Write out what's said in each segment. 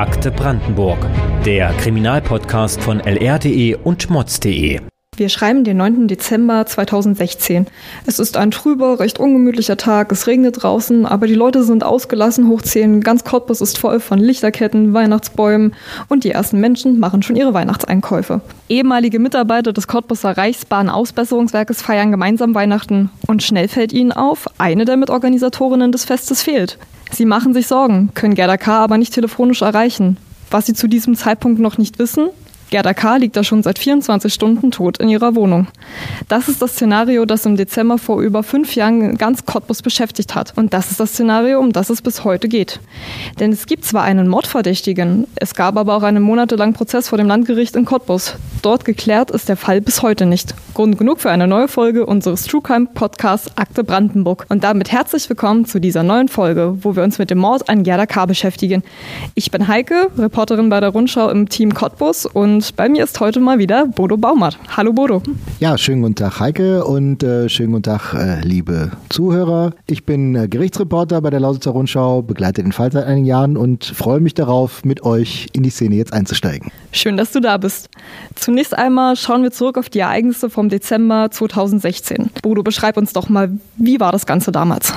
Akte Brandenburg, der Kriminalpodcast von lr.de und mods.de. Wir schreiben den 9. Dezember 2016. Es ist ein trüber, recht ungemütlicher Tag. Es regnet draußen, aber die Leute sind ausgelassen hochzählen. Ganz Cottbus ist voll von Lichterketten, Weihnachtsbäumen und die ersten Menschen machen schon ihre Weihnachtseinkäufe. Ehemalige Mitarbeiter des Cottbuser Reichsbahn-Ausbesserungswerkes feiern gemeinsam Weihnachten und schnell fällt ihnen auf, eine der Mitorganisatorinnen des Festes fehlt. Sie machen sich Sorgen, können Gerda K. aber nicht telefonisch erreichen. Was sie zu diesem Zeitpunkt noch nicht wissen, Gerda K. liegt da schon seit 24 Stunden tot in ihrer Wohnung. Das ist das Szenario, das im Dezember vor über fünf Jahren ganz Cottbus beschäftigt hat. Und das ist das Szenario, um das es bis heute geht. Denn es gibt zwar einen Mordverdächtigen, es gab aber auch einen monatelangen Prozess vor dem Landgericht in Cottbus. Dort geklärt ist der Fall bis heute nicht. Grund genug für eine neue Folge unseres True Crime Podcasts Akte Brandenburg. Und damit herzlich willkommen zu dieser neuen Folge, wo wir uns mit dem Mord an Gerda K. beschäftigen. Ich bin Heike, Reporterin bei der Rundschau im Team Cottbus und und bei mir ist heute mal wieder Bodo Baumert. Hallo Bodo. Ja, schönen guten Tag Heike und äh, schönen guten Tag äh, liebe Zuhörer. Ich bin äh, Gerichtsreporter bei der Lausitzer Rundschau, begleite den Fall seit einigen Jahren und freue mich darauf, mit euch in die Szene jetzt einzusteigen. Schön, dass du da bist. Zunächst einmal schauen wir zurück auf die Ereignisse vom Dezember 2016. Bodo, beschreib uns doch mal, wie war das Ganze damals?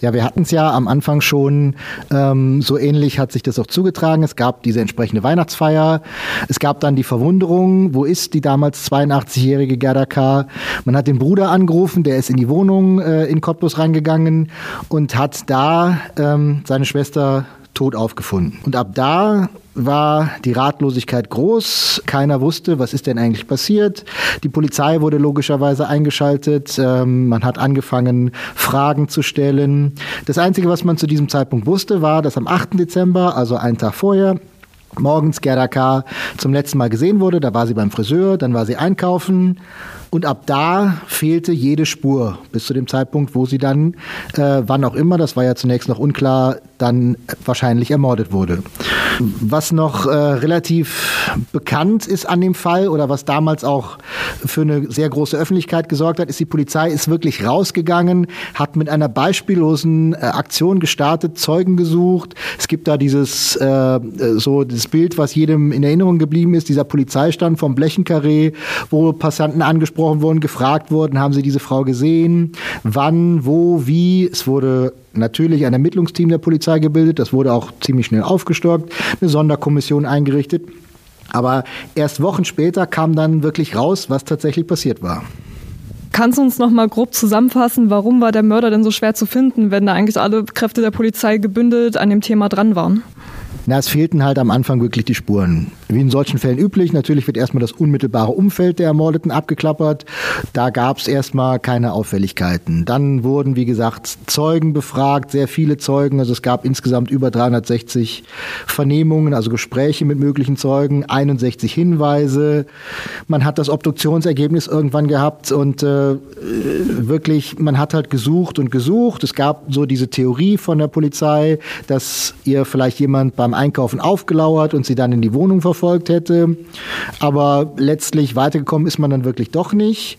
Ja, wir hatten es ja am Anfang schon, ähm, so ähnlich hat sich das auch zugetragen. Es gab diese entsprechende Weihnachtsfeier. Es gab dann die Verwunderung, wo ist die damals 82-jährige Gerda K.? Man hat den Bruder angerufen, der ist in die Wohnung äh, in Cottbus reingegangen und hat da ähm, seine Schwester tot aufgefunden. Und ab da war die Ratlosigkeit groß. Keiner wusste, was ist denn eigentlich passiert. Die Polizei wurde logischerweise eingeschaltet. Ähm, man hat angefangen, Fragen zu stellen. Das Einzige, was man zu diesem Zeitpunkt wusste, war, dass am 8. Dezember, also einen Tag vorher, morgens Gerda K. zum letzten Mal gesehen wurde. Da war sie beim Friseur, dann war sie einkaufen. Und ab da fehlte jede Spur bis zu dem Zeitpunkt, wo sie dann, äh, wann auch immer, das war ja zunächst noch unklar, dann wahrscheinlich ermordet wurde. Was noch äh, relativ bekannt ist an dem Fall oder was damals auch für eine sehr große Öffentlichkeit gesorgt hat, ist, die Polizei ist wirklich rausgegangen, hat mit einer beispiellosen äh, Aktion gestartet, Zeugen gesucht. Es gibt da dieses äh, so das Bild, was jedem in Erinnerung geblieben ist, dieser Polizeistand vom Blechenkarree, wo Passanten angesprochen wurden, gefragt wurden, haben sie diese Frau gesehen, wann, wo, wie. Es wurde natürlich ein Ermittlungsteam der Polizei gebildet. Das wurde auch ziemlich schnell aufgestockt, eine Sonderkommission eingerichtet. Aber erst Wochen später kam dann wirklich raus, was tatsächlich passiert war. Kannst du uns noch mal grob zusammenfassen, warum war der Mörder denn so schwer zu finden, wenn da eigentlich alle Kräfte der Polizei gebündelt an dem Thema dran waren? Na, es fehlten halt am Anfang wirklich die Spuren. Wie in solchen Fällen üblich, natürlich wird erstmal das unmittelbare Umfeld der Ermordeten abgeklappert. Da gab es erstmal keine Auffälligkeiten. Dann wurden, wie gesagt, Zeugen befragt, sehr viele Zeugen. Also es gab insgesamt über 360 Vernehmungen, also Gespräche mit möglichen Zeugen, 61 Hinweise. Man hat das Obduktionsergebnis irgendwann gehabt und äh, wirklich, man hat halt gesucht und gesucht. Es gab so diese Theorie von der Polizei, dass ihr vielleicht jemand beim Einkaufen aufgelauert und sie dann in die Wohnung verfolgt hätte. Aber letztlich weitergekommen ist man dann wirklich doch nicht.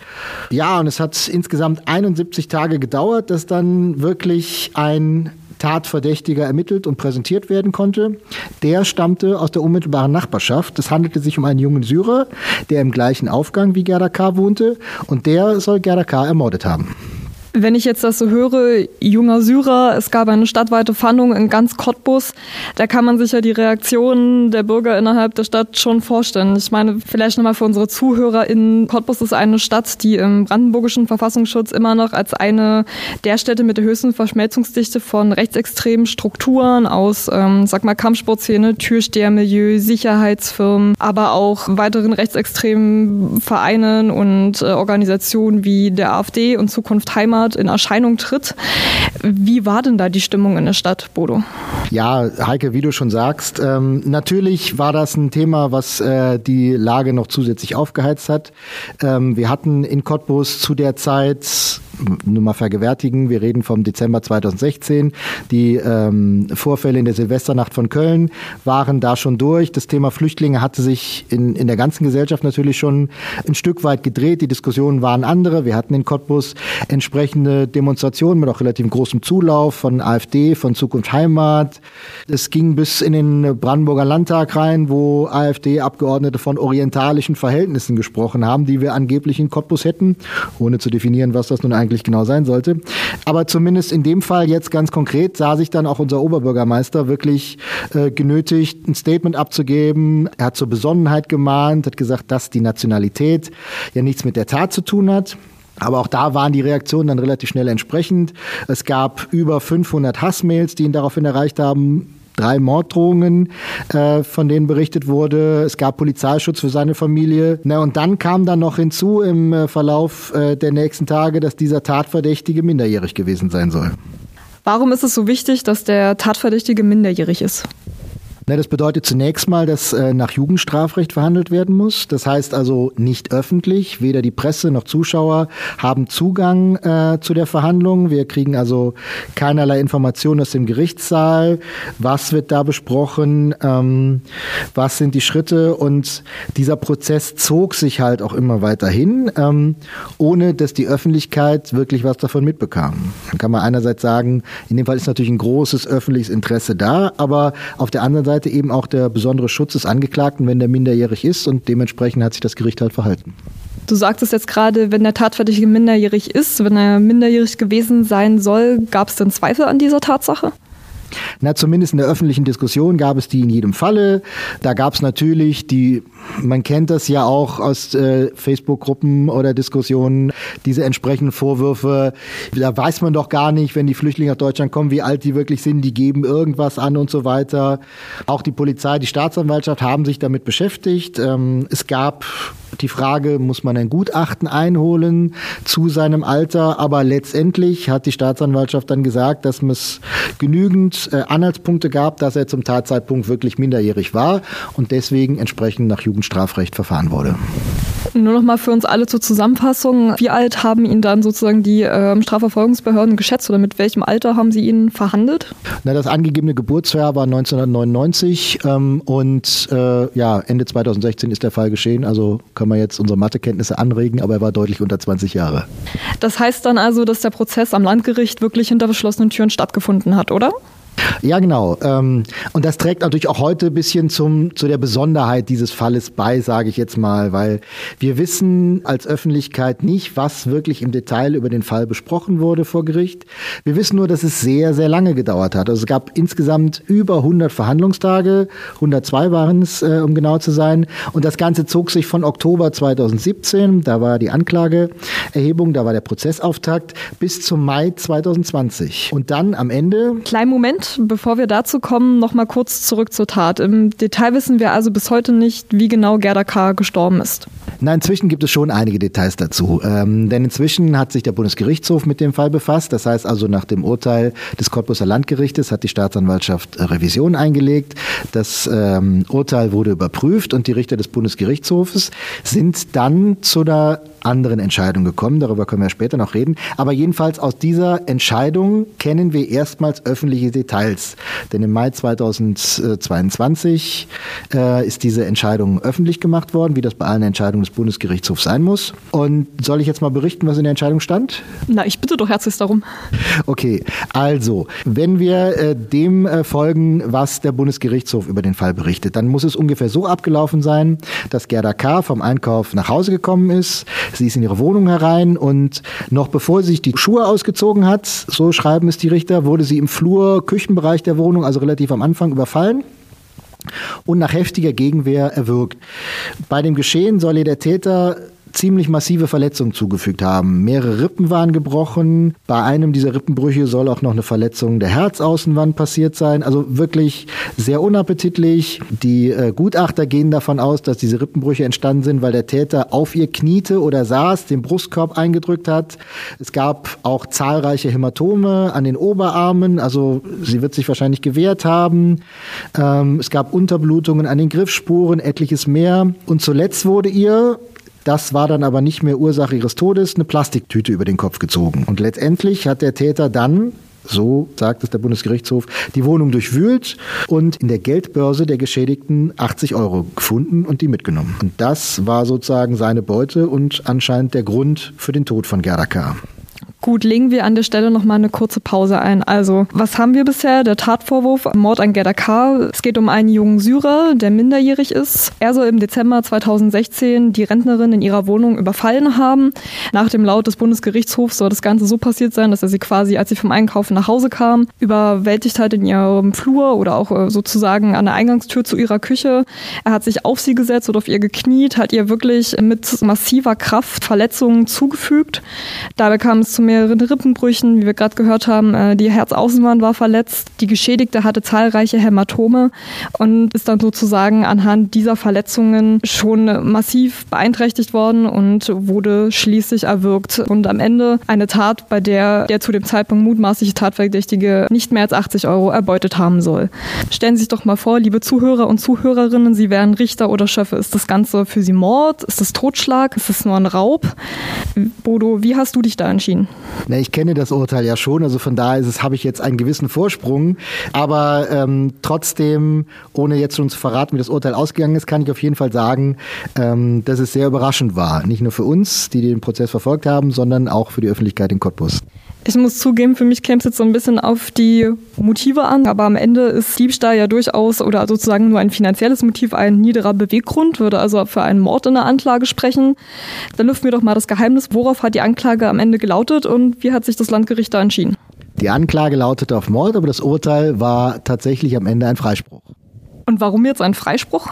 Ja, und es hat insgesamt 71 Tage gedauert, dass dann wirklich ein Tatverdächtiger ermittelt und präsentiert werden konnte. Der stammte aus der unmittelbaren Nachbarschaft. Es handelte sich um einen jungen Syrer, der im gleichen Aufgang wie Gerda K. wohnte und der soll Gerda K. ermordet haben. Wenn ich jetzt das so höre, junger Syrer, es gab eine stadtweite Fahndung in ganz Cottbus, da kann man sich ja die Reaktionen der Bürger innerhalb der Stadt schon vorstellen. Ich meine, vielleicht nochmal für unsere ZuhörerInnen, Cottbus ist eine Stadt, die im brandenburgischen Verfassungsschutz immer noch als eine der Städte mit der höchsten Verschmelzungsdichte von rechtsextremen Strukturen aus, ähm, sag mal, Kampfsportszene, Türstehermilieu, Sicherheitsfirmen, aber auch weiteren rechtsextremen Vereinen und äh, Organisationen wie der AfD und Zukunft Heimat Heimat in Erscheinung tritt. Wie war denn da die Stimmung in der Stadt, Bodo? Ja, Heike, wie du schon sagst, ähm, natürlich war das ein Thema, was äh, die Lage noch zusätzlich aufgeheizt hat. Ähm, wir hatten in Cottbus zu der Zeit nur mal vergewärtigen, wir reden vom Dezember 2016. Die ähm, Vorfälle in der Silvesternacht von Köln waren da schon durch. Das Thema Flüchtlinge hatte sich in, in der ganzen Gesellschaft natürlich schon ein Stück weit gedreht. Die Diskussionen waren andere. Wir hatten in Cottbus entsprechende Demonstrationen mit auch relativ großem Zulauf von AfD, von Zukunft Heimat. Es ging bis in den Brandenburger Landtag rein, wo AfD-Abgeordnete von orientalischen Verhältnissen gesprochen haben, die wir angeblich in Cottbus hätten, ohne zu definieren, was das nun eigentlich genau sein sollte. Aber zumindest in dem Fall jetzt ganz konkret sah sich dann auch unser Oberbürgermeister wirklich äh, genötigt, ein Statement abzugeben. Er hat zur Besonnenheit gemahnt, hat gesagt, dass die Nationalität ja nichts mit der Tat zu tun hat. Aber auch da waren die Reaktionen dann relativ schnell entsprechend. Es gab über 500 Hassmails, die ihn daraufhin erreicht haben drei Morddrohungen, äh, von denen berichtet wurde. Es gab Polizeischutz für seine Familie. Na, und dann kam dann noch hinzu im äh, Verlauf äh, der nächsten Tage, dass dieser Tatverdächtige minderjährig gewesen sein soll. Warum ist es so wichtig, dass der Tatverdächtige minderjährig ist? Ne, das bedeutet zunächst mal, dass äh, nach Jugendstrafrecht verhandelt werden muss. Das heißt also nicht öffentlich. Weder die Presse noch Zuschauer haben Zugang äh, zu der Verhandlung. Wir kriegen also keinerlei Informationen aus dem Gerichtssaal. Was wird da besprochen? Ähm, was sind die Schritte? Und dieser Prozess zog sich halt auch immer weiter hin, ähm, ohne dass die Öffentlichkeit wirklich was davon mitbekam. Dann kann man einerseits sagen, in dem Fall ist natürlich ein großes öffentliches Interesse da, aber auf der anderen Seite Seite eben auch der besondere Schutz des Angeklagten, wenn der minderjährig ist und dementsprechend hat sich das Gericht halt verhalten. Du sagtest jetzt gerade, wenn der Tatverdächtige minderjährig ist, wenn er minderjährig gewesen sein soll, gab es denn Zweifel an dieser Tatsache? Na, zumindest in der öffentlichen Diskussion gab es die in jedem Falle. Da gab es natürlich die, man kennt das ja auch aus äh, Facebook-Gruppen oder Diskussionen, diese entsprechenden Vorwürfe. Da weiß man doch gar nicht, wenn die Flüchtlinge nach Deutschland kommen, wie alt die wirklich sind. Die geben irgendwas an und so weiter. Auch die Polizei, die Staatsanwaltschaft haben sich damit beschäftigt. Ähm, es gab die Frage, muss man ein Gutachten einholen zu seinem Alter? Aber letztendlich hat die Staatsanwaltschaft dann gesagt, dass es genügend äh, Anhaltspunkte gab, dass er zum Tatzeitpunkt wirklich minderjährig war und deswegen entsprechend nach Jugendstrafrecht verfahren wurde. Nur noch mal für uns alle zur Zusammenfassung. Wie alt haben ihn dann sozusagen die äh, Strafverfolgungsbehörden geschätzt oder mit welchem Alter haben sie ihn verhandelt? Na, das angegebene Geburtsjahr war 1999 ähm, und äh, ja, Ende 2016 ist der Fall geschehen. Also können wir jetzt unsere Mathekenntnisse anregen, aber er war deutlich unter 20 Jahre. Das heißt dann also, dass der Prozess am Landgericht wirklich hinter verschlossenen Türen stattgefunden hat, oder? Ja, genau. Ähm, und das trägt natürlich auch heute ein bisschen zum, zu der Besonderheit dieses Falles bei, sage ich jetzt mal, weil wir wissen als Öffentlichkeit nicht, was wirklich im Detail über den Fall besprochen wurde vor Gericht. Wir wissen nur, dass es sehr, sehr lange gedauert hat. Also es gab insgesamt über 100 Verhandlungstage, 102 waren es, äh, um genau zu sein. Und das Ganze zog sich von Oktober 2017, da war die Anklageerhebung, da war der Prozessauftakt, bis zum Mai 2020. Und dann am Ende... Kleinen Moment, bevor wir dazu kommen, noch mal kurz zurück zur Tat. Im Detail wissen wir also bis heute nicht, wie genau Gerda K. gestorben ist. Na, inzwischen gibt es schon einige Details dazu. Ähm, denn inzwischen hat sich der Bundesgerichtshof mit dem Fall befasst. Das heißt also, nach dem Urteil des Cottbuser Landgerichtes hat die Staatsanwaltschaft Revision eingelegt. Das ähm, Urteil wurde überprüft und die Richter des Bundesgerichtshofes sind dann zu einer anderen Entscheidung gekommen. Darüber können wir später noch reden. Aber jedenfalls aus dieser Entscheidung kennen wir erstmals öffentliche Details. Denn im Mai 2022 äh, ist diese Entscheidung öffentlich gemacht worden, wie das bei allen Entscheidungen des Bundesgerichtshofs sein muss. Und soll ich jetzt mal berichten, was in der Entscheidung stand? Na, ich bitte doch herzlich darum. Okay, also, wenn wir äh, dem äh, folgen, was der Bundesgerichtshof über den Fall berichtet, dann muss es ungefähr so abgelaufen sein, dass Gerda K. vom Einkauf nach Hause gekommen ist, Sie ist in ihre Wohnung herein und noch bevor sie sich die Schuhe ausgezogen hat, so schreiben es die Richter, wurde sie im Flur, Küchenbereich der Wohnung, also relativ am Anfang, überfallen und nach heftiger Gegenwehr erwürgt. Bei dem Geschehen soll ihr der Täter ziemlich massive Verletzungen zugefügt haben. Mehrere Rippen waren gebrochen. Bei einem dieser Rippenbrüche soll auch noch eine Verletzung der Herzaußenwand passiert sein. Also wirklich sehr unappetitlich. Die äh, Gutachter gehen davon aus, dass diese Rippenbrüche entstanden sind, weil der Täter auf ihr kniete oder saß, den Brustkorb eingedrückt hat. Es gab auch zahlreiche Hämatome an den Oberarmen. Also sie wird sich wahrscheinlich gewehrt haben. Ähm, es gab Unterblutungen an den Griffspuren, etliches mehr. Und zuletzt wurde ihr Das war dann aber nicht mehr Ursache ihres Todes, eine Plastiktüte über den Kopf gezogen. Und letztendlich hat der Täter dann so sagt es der Bundesgerichtshof, die Wohnung durchwühlt und in der Geldbörse der Geschädigten 80 Euro gefunden und die mitgenommen. Und das war sozusagen seine Beute und anscheinend der Grund für den Tod von Gerda K. Gut, legen wir an der Stelle nochmal eine kurze Pause ein. Also, was haben wir bisher? Der Tatvorwurf, Mord an Gerda K. Es geht um einen jungen Syrer, der minderjährig ist. Er soll im Dezember 2016 die Rentnerin in ihrer Wohnung überfallen haben. Nach dem Laut des Bundesgerichtshofs soll das Ganze so passiert sein, dass er sie quasi, als sie vom Einkaufen nach Hause kam, überwältigt hat in ihrem Flur oder auch äh, sozusagen an der Eingangstür zu ihrer Küche. Er hat sich auf sie gesetzt oder auf ihr gekniet, hat ihr wirklich mit massiver Kraft Verletzungen zugefügt. Dabei kam es zum mehreren Rippenbrüchen, wie wir gerade gehört haben. Äh, die Herzaußenwand war verletzt. Die Geschädigte hatte zahlreiche Hämatome und ist dann sozusagen anhand dieser Verletzungen schon massiv beeinträchtigt worden und wurde schließlich erwürgt. Und am Ende eine Tat, bei der der zu dem Zeitpunkt mutmaßliche Tatverdächtige nicht mehr als 80 Euro erbeutet haben soll. Stellen Sie sich doch mal vor, liebe Zuhörer und Zuhörerinnen, Sie wären Richter oder Schöffe. Ist das Ganze für Sie Mord? Ist das Totschlag? Ist das nur ein Raub? Bodo, wie hast du dich da entschieden? Na, ich kenne das Urteil ja schon, also von daher ist es, habe ich jetzt einen gewissen Vorsprung. Aber ähm, trotzdem, ohne jetzt schon zu verraten, wie das Urteil ausgegangen ist, kann ich auf jeden Fall sagen, ähm, dass es sehr überraschend war. Nicht nur für uns, die den Prozess verfolgt haben, sondern auch für die Öffentlichkeit in Cottbus. Ich muss zugeben, für mich käme es jetzt so ein bisschen auf die Motive an, aber am Ende ist Diebstahl ja durchaus oder sozusagen nur ein finanzielles Motiv ein niederer Beweggrund, würde also für einen Mord in der Anklage sprechen. Dann lüften wir doch mal das Geheimnis, worauf hat die Anklage am Ende gelautet und wie hat sich das Landgericht da entschieden? Die Anklage lautete auf Mord, aber das Urteil war tatsächlich am Ende ein Freispruch. Und warum jetzt ein Freispruch?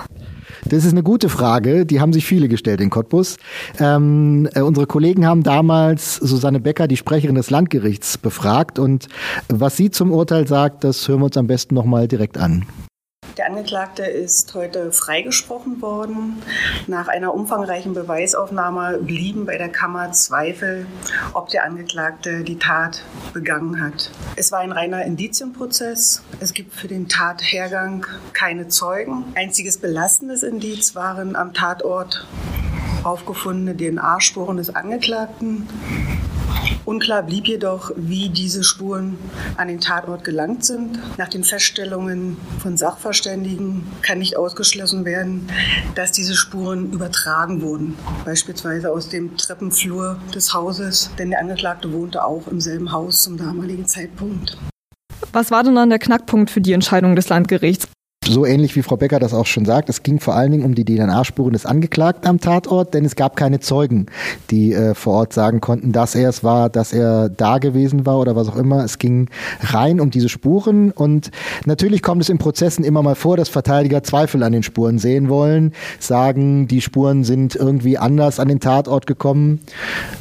Das ist eine gute Frage. Die haben sich viele gestellt in Cottbus. Ähm, äh, unsere Kollegen haben damals Susanne Becker, die Sprecherin des Landgerichts, befragt. Und was sie zum Urteil sagt, das hören wir uns am besten nochmal direkt an. Der Angeklagte ist heute freigesprochen worden. Nach einer umfangreichen Beweisaufnahme blieben bei der Kammer Zweifel, ob der Angeklagte die Tat begangen hat. Es war ein reiner Indizienprozess. Es gibt für den Tathergang keine Zeugen. Einziges belastendes Indiz waren am Tatort aufgefundene DNA-Spuren des Angeklagten. Unklar blieb jedoch, wie diese Spuren an den Tatort gelangt sind. Nach den Feststellungen von Sachverständigen kann nicht ausgeschlossen werden, dass diese Spuren übertragen wurden, beispielsweise aus dem Treppenflur des Hauses, denn der Angeklagte wohnte auch im selben Haus zum damaligen Zeitpunkt. Was war denn dann der Knackpunkt für die Entscheidung des Landgerichts? So ähnlich wie Frau Becker das auch schon sagt, es ging vor allen Dingen um die DNA-Spuren des Angeklagten am Tatort, denn es gab keine Zeugen, die äh, vor Ort sagen konnten, dass er es war, dass er da gewesen war oder was auch immer. Es ging rein um diese Spuren und natürlich kommt es in Prozessen immer mal vor, dass Verteidiger Zweifel an den Spuren sehen wollen, sagen, die Spuren sind irgendwie anders an den Tatort gekommen.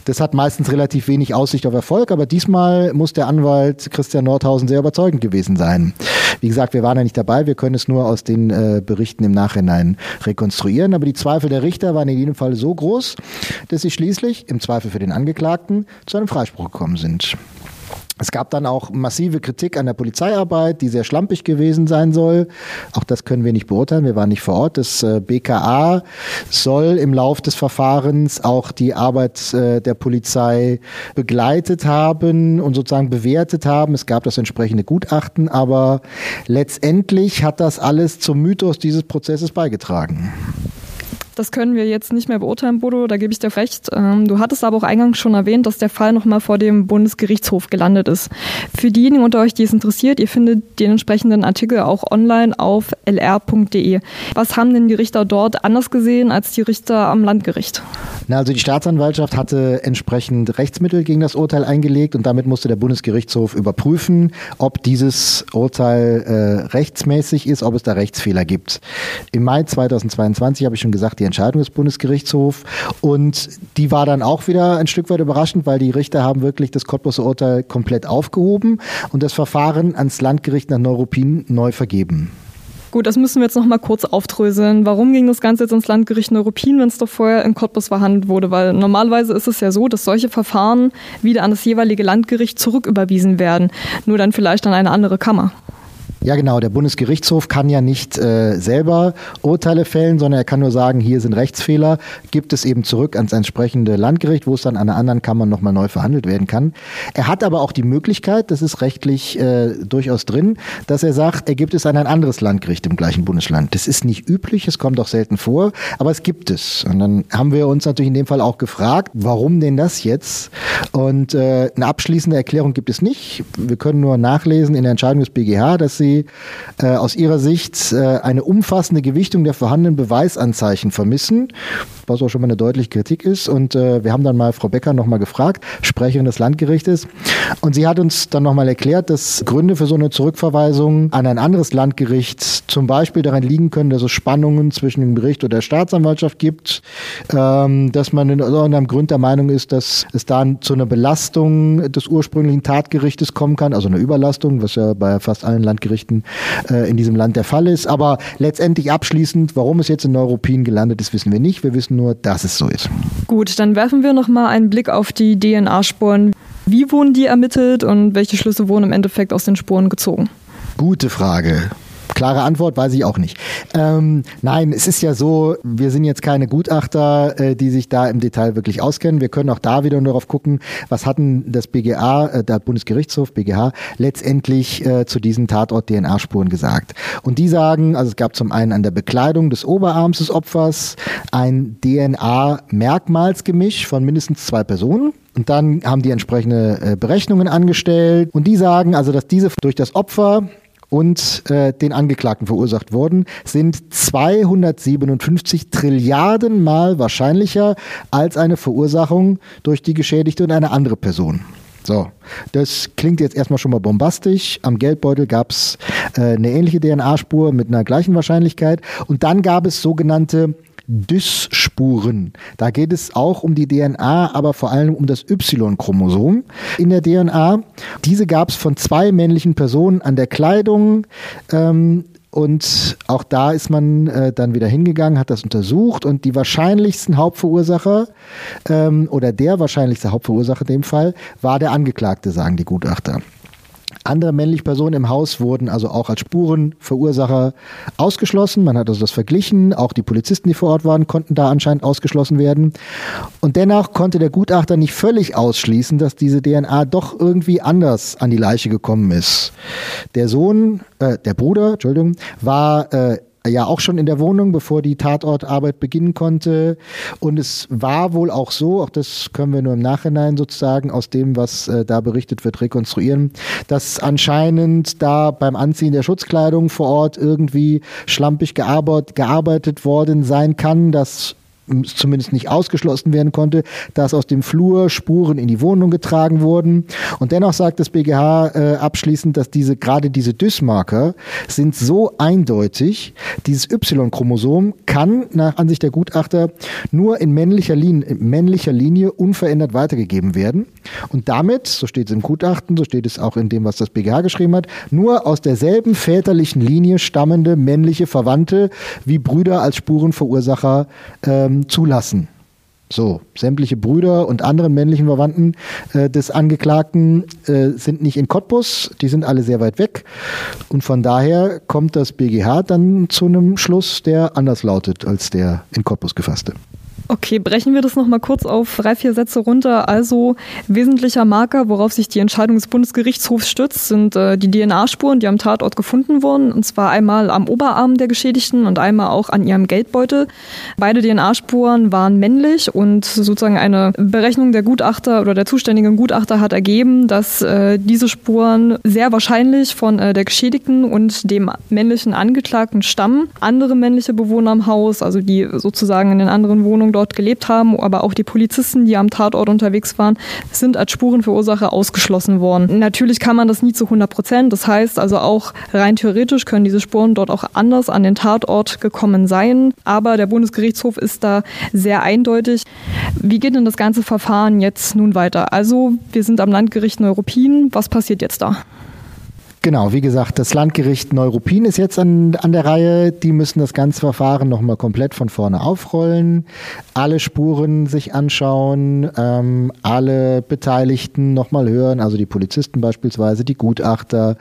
Das hat meistens relativ wenig Aussicht auf Erfolg, aber diesmal muss der Anwalt Christian Nordhausen sehr überzeugend gewesen sein. Wie gesagt, wir waren ja nicht dabei, wir können es nur aus den äh, Berichten im Nachhinein rekonstruieren. Aber die Zweifel der Richter waren in jedem Fall so groß, dass sie schließlich, im Zweifel für den Angeklagten, zu einem Freispruch gekommen sind. Es gab dann auch massive Kritik an der Polizeiarbeit, die sehr schlampig gewesen sein soll. Auch das können wir nicht beurteilen. Wir waren nicht vor Ort. Das äh, BKA soll im Lauf des Verfahrens auch die Arbeit äh, der Polizei begleitet haben und sozusagen bewertet haben. Es gab das entsprechende Gutachten, aber letztendlich hat das alles zum Mythos dieses Prozesses beigetragen. Das können wir jetzt nicht mehr beurteilen, Bodo, da gebe ich dir recht. Ähm, du hattest aber auch eingangs schon erwähnt, dass der Fall nochmal vor dem Bundesgerichtshof gelandet ist. Für diejenigen unter euch, die es interessiert, ihr findet den entsprechenden Artikel auch online auf lr.de. Was haben denn die Richter dort anders gesehen als die Richter am Landgericht? Na, also die Staatsanwaltschaft hatte entsprechend Rechtsmittel gegen das Urteil eingelegt und damit musste der Bundesgerichtshof überprüfen, ob dieses Urteil äh, rechtsmäßig ist, ob es da Rechtsfehler gibt. Im Mai 2022 habe ich schon gesagt, die Entscheidung des Bundesgerichtshofs. Und die war dann auch wieder ein Stück weit überraschend, weil die Richter haben wirklich das Cottbuser Urteil komplett aufgehoben und das Verfahren ans Landgericht nach Neuruppin neu vergeben. Gut, das müssen wir jetzt noch mal kurz aufdröseln. Warum ging das Ganze jetzt ins Landgericht Neuruppin, wenn es doch vorher in Cottbus verhandelt wurde? Weil normalerweise ist es ja so, dass solche Verfahren wieder an das jeweilige Landgericht zurücküberwiesen werden, nur dann vielleicht an eine andere Kammer. Ja, genau. Der Bundesgerichtshof kann ja nicht äh, selber Urteile fällen, sondern er kann nur sagen, hier sind Rechtsfehler, gibt es eben zurück ans entsprechende Landgericht, wo es dann an einer anderen Kammer nochmal neu verhandelt werden kann. Er hat aber auch die Möglichkeit, das ist rechtlich äh, durchaus drin, dass er sagt, er gibt es an ein anderes Landgericht im gleichen Bundesland. Das ist nicht üblich, es kommt auch selten vor, aber es gibt es. Und dann haben wir uns natürlich in dem Fall auch gefragt, warum denn das jetzt? Und äh, eine abschließende Erklärung gibt es nicht. Wir können nur nachlesen in der Entscheidung des BGH, dass sie äh, aus ihrer Sicht äh, eine umfassende Gewichtung der vorhandenen Beweisanzeichen vermissen, was auch schon mal eine deutliche Kritik ist. Und äh, wir haben dann mal Frau Becker nochmal gefragt, Sprecherin des Landgerichtes, und sie hat uns dann nochmal erklärt, dass Gründe für so eine Zurückverweisung an ein anderes Landgericht zum Beispiel daran liegen können, dass es Spannungen zwischen dem Gericht oder der Staatsanwaltschaft gibt, ähm, dass man in irgendeinem Grund der Meinung ist, dass es dann zu einer Belastung des ursprünglichen Tatgerichtes kommen kann, also eine Überlastung, was ja bei fast allen Landgerichten Nachrichten äh, in diesem Land der Fall ist. Aber letztendlich abschließend, warum es jetzt in Neuruppin gelandet ist, wissen wir nicht. Wir wissen nur, dass es so ist. Gut, dann werfen wir noch mal einen Blick auf die DNA-Spuren. Wie wurden die ermittelt und welche Schlüsse wurden im Endeffekt aus den Spuren gezogen? Gute Frage. Klare Antwort weiß ich auch nicht. Ähm, nein, es ist ja so, wir sind jetzt keine Gutachter, äh, die sich da im Detail wirklich auskennen. Wir können auch da wieder darauf gucken, was hatten das BGA, äh, der Bundesgerichtshof, BGH, letztendlich äh, zu diesen Tatort-DNA-Spuren gesagt. Und die sagen, also es gab zum einen an der Bekleidung des Oberarms des Opfers ein DNA-Merkmalsgemisch von mindestens zwei Personen. Und dann haben die entsprechende äh, Berechnungen angestellt und die sagen also, dass diese durch das Opfer und äh, den Angeklagten verursacht wurden, sind 257 Trilliarden Mal wahrscheinlicher als eine Verursachung durch die Geschädigte und eine andere Person. So, das klingt jetzt erstmal schon mal bombastisch. Am Geldbeutel gab es äh, eine ähnliche DNA-Spur mit einer gleichen Wahrscheinlichkeit. Und dann gab es sogenannte Dys-Spuren. Da geht es auch um die DNA, aber vor allem um das Y-Chromosom in der DNA. Diese gab es von zwei männlichen Personen an der Kleidung. Ähm, und auch da ist man äh, dann wieder hingegangen, hat das untersucht und die wahrscheinlichsten Hauptverursacher ähm, oder der wahrscheinlichste Hauptverursacher in dem Fall war der Angeklagte, sagen die Gutachter. Andere männliche Personen im Haus wurden also auch als Spurenverursacher ausgeschlossen. Man hat also das verglichen. Auch die Polizisten, die vor Ort waren, konnten da anscheinend ausgeschlossen werden. Und dennoch konnte der Gutachter nicht völlig ausschließen, dass diese DNA doch irgendwie anders an die Leiche gekommen ist. Der Sohn, äh, der Bruder, Entschuldigung, war äh, ja auch schon in der Wohnung, bevor die Tatortarbeit beginnen konnte. Und es war wohl auch so, auch das können wir nur im Nachhinein sozusagen aus dem, was äh, da berichtet wird, rekonstruieren, dass anscheinend da beim Anziehen der Schutzkleidung vor Ort irgendwie schlampig gearbeitet, gearbeitet worden sein kann, dass zumindest nicht ausgeschlossen werden konnte, dass aus dem Flur Spuren in die Wohnung getragen wurden. Und dennoch sagt das BGH äh, abschließend, dass diese gerade diese Dysmarker sind so eindeutig, dieses Y-Chromosom kann nach Ansicht der Gutachter nur in männlicher Linie, männlicher Linie unverändert weitergegeben werden. Und damit, so steht es im Gutachten, so steht es auch in dem, was das BGH geschrieben hat, nur aus derselben väterlichen Linie stammende männliche Verwandte wie Brüder als Spurenverursacher ähm, zulassen. So, sämtliche Brüder und anderen männlichen Verwandten äh, des Angeklagten äh, sind nicht in Cottbus, die sind alle sehr weit weg. Und von daher kommt das BGH dann zu einem Schluss, der anders lautet als der in Cottbus gefasste. Okay, brechen wir das nochmal kurz auf drei, vier Sätze runter. Also wesentlicher Marker, worauf sich die Entscheidung des Bundesgerichtshofs stützt, sind äh, die DNA-Spuren, die am Tatort gefunden wurden. Und zwar einmal am Oberarm der Geschädigten und einmal auch an ihrem Geldbeutel. Beide DNA-Spuren waren männlich und sozusagen eine Berechnung der Gutachter oder der zuständigen Gutachter hat ergeben, dass äh, diese Spuren sehr wahrscheinlich von äh, der Geschädigten und dem männlichen Angeklagten stammen. Andere männliche Bewohner im Haus, also die sozusagen in den anderen Wohnungen dort gelebt haben, aber auch die Polizisten, die am Tatort unterwegs waren, sind als Spurenverursacher ausgeschlossen worden. Natürlich kann man das nie zu 100 Prozent. Das heißt also auch rein theoretisch können diese Spuren dort auch anders an den Tatort gekommen sein. Aber der Bundesgerichtshof ist da sehr eindeutig. Wie geht denn das ganze Verfahren jetzt nun weiter? Also wir sind am Landgericht Neuruppin. Was passiert jetzt da? Genau, wie gesagt, das Landgericht Neuruppin ist jetzt an, an der Reihe. Die müssen das ganze Verfahren nochmal komplett von vorne aufrollen, alle Spuren sich anschauen, ähm, alle Beteiligten nochmal hören, also die Polizisten beispielsweise, die Gutachter.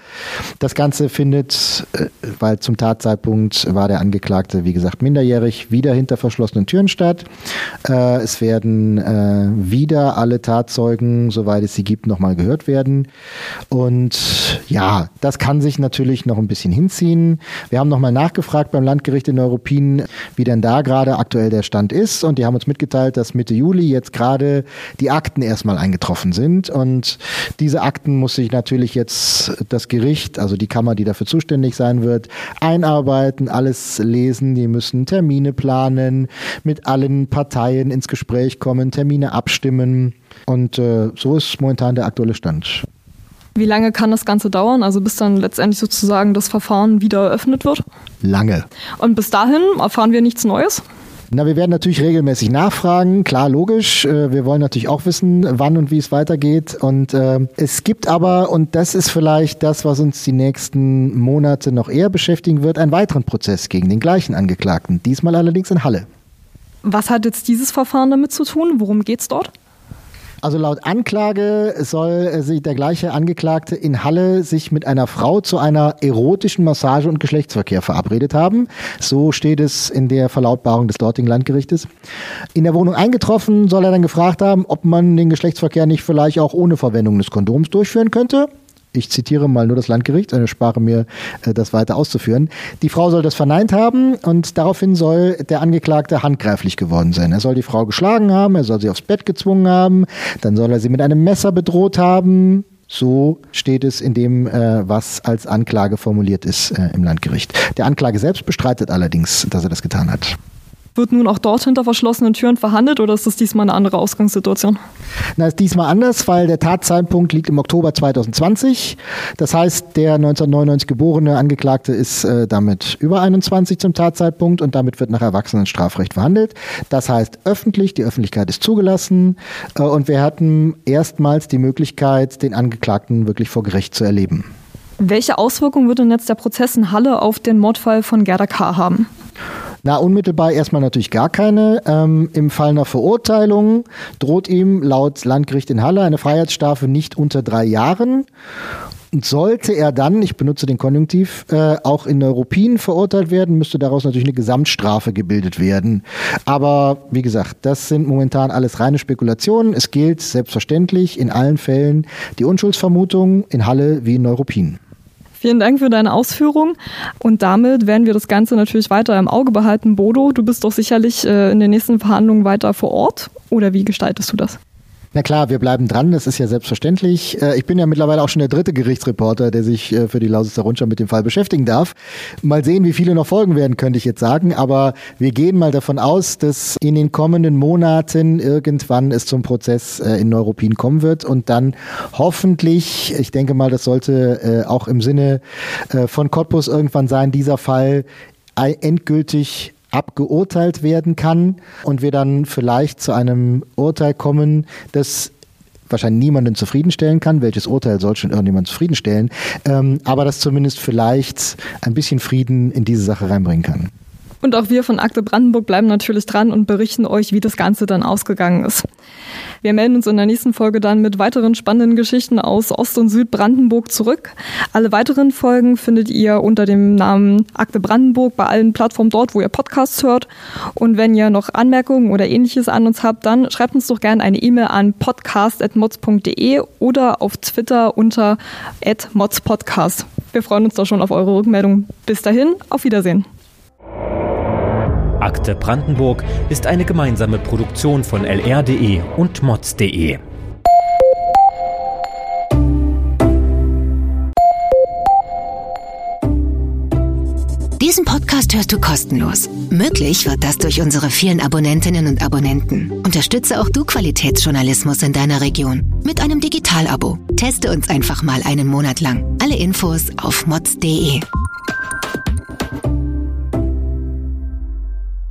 Das Ganze findet, äh, weil zum Tatzeitpunkt war der Angeklagte, wie gesagt, minderjährig, wieder hinter verschlossenen Türen statt. Äh, es werden äh, wieder alle Tatzeugen, soweit es sie gibt, nochmal gehört werden. Und ja, das kann sich natürlich noch ein bisschen hinziehen. Wir haben nochmal nachgefragt beim Landgericht in Neuruppin, wie denn da gerade aktuell der Stand ist. Und die haben uns mitgeteilt, dass Mitte Juli jetzt gerade die Akten erstmal eingetroffen sind. Und diese Akten muss sich natürlich jetzt das Gericht, also die Kammer, die dafür zuständig sein wird, einarbeiten, alles lesen. Die müssen Termine planen, mit allen Parteien ins Gespräch kommen, Termine abstimmen. Und äh, so ist momentan der aktuelle Stand. Wie lange kann das Ganze dauern? Also bis dann letztendlich sozusagen das Verfahren wieder eröffnet wird? Lange. Und bis dahin erfahren wir nichts Neues? Na, wir werden natürlich regelmäßig nachfragen, klar, logisch. Äh, wir wollen natürlich auch wissen, wann und wie es weitergeht. Und äh, es gibt aber, und das ist vielleicht das, was uns die nächsten Monate noch eher beschäftigen wird, einen weiteren Prozess gegen den gleichen Angeklagten, diesmal allerdings in Halle. Was hat jetzt dieses Verfahren damit zu tun? Worum geht es dort? Also laut Anklage soll äh, sich der gleiche Angeklagte in Halle sich mit einer Frau zu einer erotischen Massage und Geschlechtsverkehr verabredet haben. So steht es in der Verlautbarung des dortigen Landgerichtes. In der Wohnung eingetroffen soll er dann gefragt haben, ob man den Geschlechtsverkehr nicht vielleicht auch ohne Verwendung des Kondoms durchführen könnte ich zitiere mal nur das Landgericht, eine spare mir, äh, das weiter auszuführen. Die Frau soll das verneint haben und daraufhin soll der Angeklagte handgreiflich geworden sein. Er soll die Frau geschlagen haben, er soll sie aufs Bett gezwungen haben, dann soll er sie mit einem Messer bedroht haben. So steht es in dem, äh, was als Anklage formuliert ist äh, im Landgericht. Der Anklage selbst bestreitet allerdings, dass er das getan hat. Wird nun auch dort hinter verschlossenen Türen verhandelt oder ist das diesmal eine andere Ausgangssituation? Na, ist diesmal anders, weil der Tatzeitpunkt liegt im Oktober 2020. Das heißt, der 1999 geborene Angeklagte ist äh, damit über 21 zum Tatzeitpunkt und damit wird nach Erwachsenenstrafrecht verhandelt. Das heißt öffentlich, die Öffentlichkeit ist zugelassen äh, und wir hatten erstmals die Möglichkeit, den Angeklagten wirklich vor Gericht zu erleben. Welche Auswirkungen würde denn jetzt der Prozess in Halle auf den Mordfall von Gerda K. haben? Na, unmittelbar erstmal natürlich gar keine. Ähm, Im Fall einer Verurteilung droht ihm laut Landgericht in Halle eine Freiheitsstrafe nicht unter drei Jahren. Und sollte er dann, ich benutze den Konjunktiv, äh, auch in Neuropin verurteilt werden, müsste daraus natürlich eine Gesamtstrafe gebildet werden. Aber wie gesagt, das sind momentan alles reine Spekulationen. Es gilt selbstverständlich in allen Fällen die Unschuldsvermutung in Halle wie in Neuropin. Vielen Dank für deine Ausführung. Und damit werden wir das Ganze natürlich weiter im Auge behalten. Bodo, du bist doch sicherlich äh, in den nächsten Verhandlungen weiter vor Ort. Oder wie gestaltest du das? Na klar, wir bleiben dran, das ist ja selbstverständlich. Äh, ich bin ja mittlerweile auch schon der dritte Gerichtsreporter, der sich äh, für die Lausitzer Rundschau mit dem Fall beschäftigen darf. Mal sehen, wie viele noch folgen werden, könnte ich jetzt sagen. Aber wir gehen mal davon aus, dass in den kommenden Monaten irgendwann es zum Prozess äh, in Neuropin kommen wird und dann hoffentlich, ich denke mal, das sollte auch im Sinne von Cottbus irgendwann sein, dieser Fall endgültig abgeurteilt werden kann und wir dann vielleicht zu einem Urteil kommen, das wahrscheinlich niemanden zufriedenstellen kann. Welches Urteil soll schon irgendjemand zufriedenstellen? Ähm, aber das zumindest vielleicht ein bisschen Frieden in diese Sache reinbringen kann. Und auch wir von Akte Brandenburg bleiben natürlich dran und berichten euch, wie das Ganze dann ausgegangen ist. Wir melden uns in der nächsten Folge dann mit weiteren spannenden Geschichten aus Ost- und Südbrandenburg zurück. Alle weiteren Folgen findet ihr unter dem Namen Akte Brandenburg bei allen Plattformen dort, wo ihr Podcasts hört. Und wenn ihr noch Anmerkungen oder ähnliches an uns habt, dann schreibt uns doch gerne eine E-Mail an podcast.mods.de oder auf Twitter unter @modspodcast. Wir freuen uns da schon auf eure Rückmeldung. Bis dahin, auf Wiedersehen. Akte Brandenburg ist eine gemeinsame Produktion von lr.de und mods.de. Diesen Podcast hörst du kostenlos. Möglich wird das durch unsere vielen Abonnentinnen und Abonnenten. Unterstütze auch du Qualitätsjournalismus in deiner Region mit einem Digitalabo. Teste uns einfach mal einen Monat lang. Alle Infos auf mods.de.